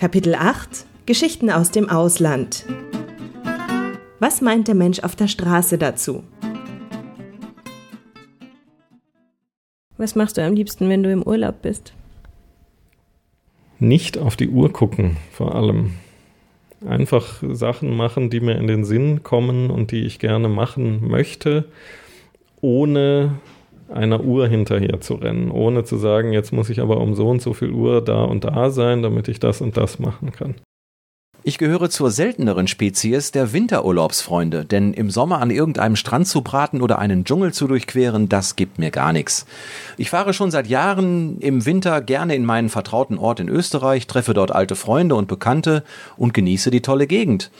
Kapitel 8 Geschichten aus dem Ausland. Was meint der Mensch auf der Straße dazu? Was machst du am liebsten, wenn du im Urlaub bist? Nicht auf die Uhr gucken, vor allem. Einfach Sachen machen, die mir in den Sinn kommen und die ich gerne machen möchte, ohne einer Uhr hinterher zu rennen, ohne zu sagen, jetzt muss ich aber um so und so viel Uhr da und da sein, damit ich das und das machen kann. Ich gehöre zur selteneren Spezies der Winterurlaubsfreunde, denn im Sommer an irgendeinem Strand zu braten oder einen Dschungel zu durchqueren, das gibt mir gar nichts. Ich fahre schon seit Jahren im Winter gerne in meinen vertrauten Ort in Österreich, treffe dort alte Freunde und Bekannte und genieße die tolle Gegend.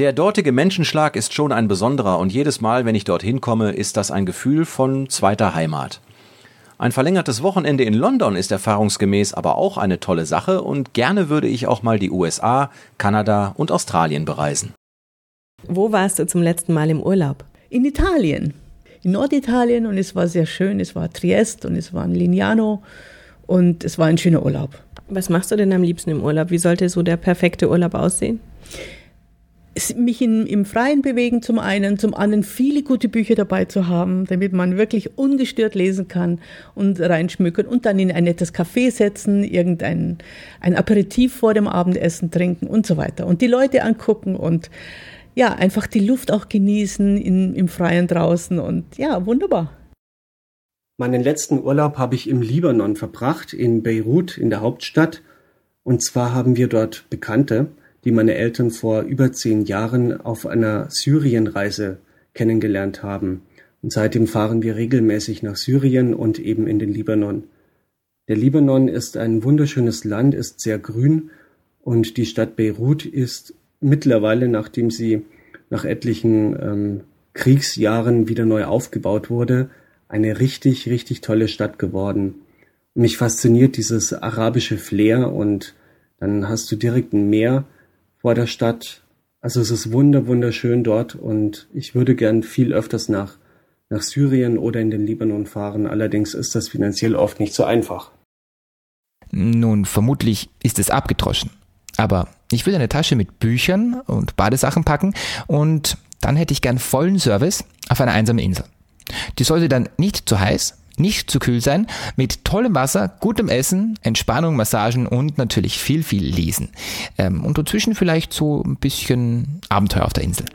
Der dortige Menschenschlag ist schon ein besonderer und jedes Mal, wenn ich dorthin komme, ist das ein Gefühl von zweiter Heimat. Ein verlängertes Wochenende in London ist erfahrungsgemäß aber auch eine tolle Sache und gerne würde ich auch mal die USA, Kanada und Australien bereisen. Wo warst du zum letzten Mal im Urlaub? In Italien, in Norditalien und es war sehr schön. Es war Triest und es war in Lignano und es war ein schöner Urlaub. Was machst du denn am liebsten im Urlaub? Wie sollte so der perfekte Urlaub aussehen? Mich in, im Freien bewegen zum einen, zum anderen viele gute Bücher dabei zu haben, damit man wirklich ungestört lesen kann und reinschmücken und dann in ein nettes Café setzen, irgendein ein Aperitif vor dem Abendessen trinken und so weiter und die Leute angucken und ja, einfach die Luft auch genießen in, im Freien draußen und ja, wunderbar. Meinen letzten Urlaub habe ich im Libanon verbracht, in Beirut, in der Hauptstadt. Und zwar haben wir dort Bekannte die meine Eltern vor über zehn Jahren auf einer Syrienreise kennengelernt haben. Und seitdem fahren wir regelmäßig nach Syrien und eben in den Libanon. Der Libanon ist ein wunderschönes Land, ist sehr grün und die Stadt Beirut ist mittlerweile, nachdem sie nach etlichen ähm, Kriegsjahren wieder neu aufgebaut wurde, eine richtig, richtig tolle Stadt geworden. Mich fasziniert dieses arabische Flair und dann hast du direkt ein Meer, vor der Stadt. Also es ist wunder wunderschön dort und ich würde gern viel öfters nach nach Syrien oder in den Libanon fahren. Allerdings ist das finanziell oft nicht so einfach. Nun, vermutlich ist es abgedroschen. Aber ich will eine Tasche mit Büchern und Badesachen packen und dann hätte ich gern vollen Service auf einer einsamen Insel. Die sollte dann nicht zu heiß, nicht zu kühl sein, mit tollem Wasser, gutem Essen, Entspannung, Massagen und natürlich viel, viel Lesen. Ähm, und dazwischen vielleicht so ein bisschen Abenteuer auf der Insel.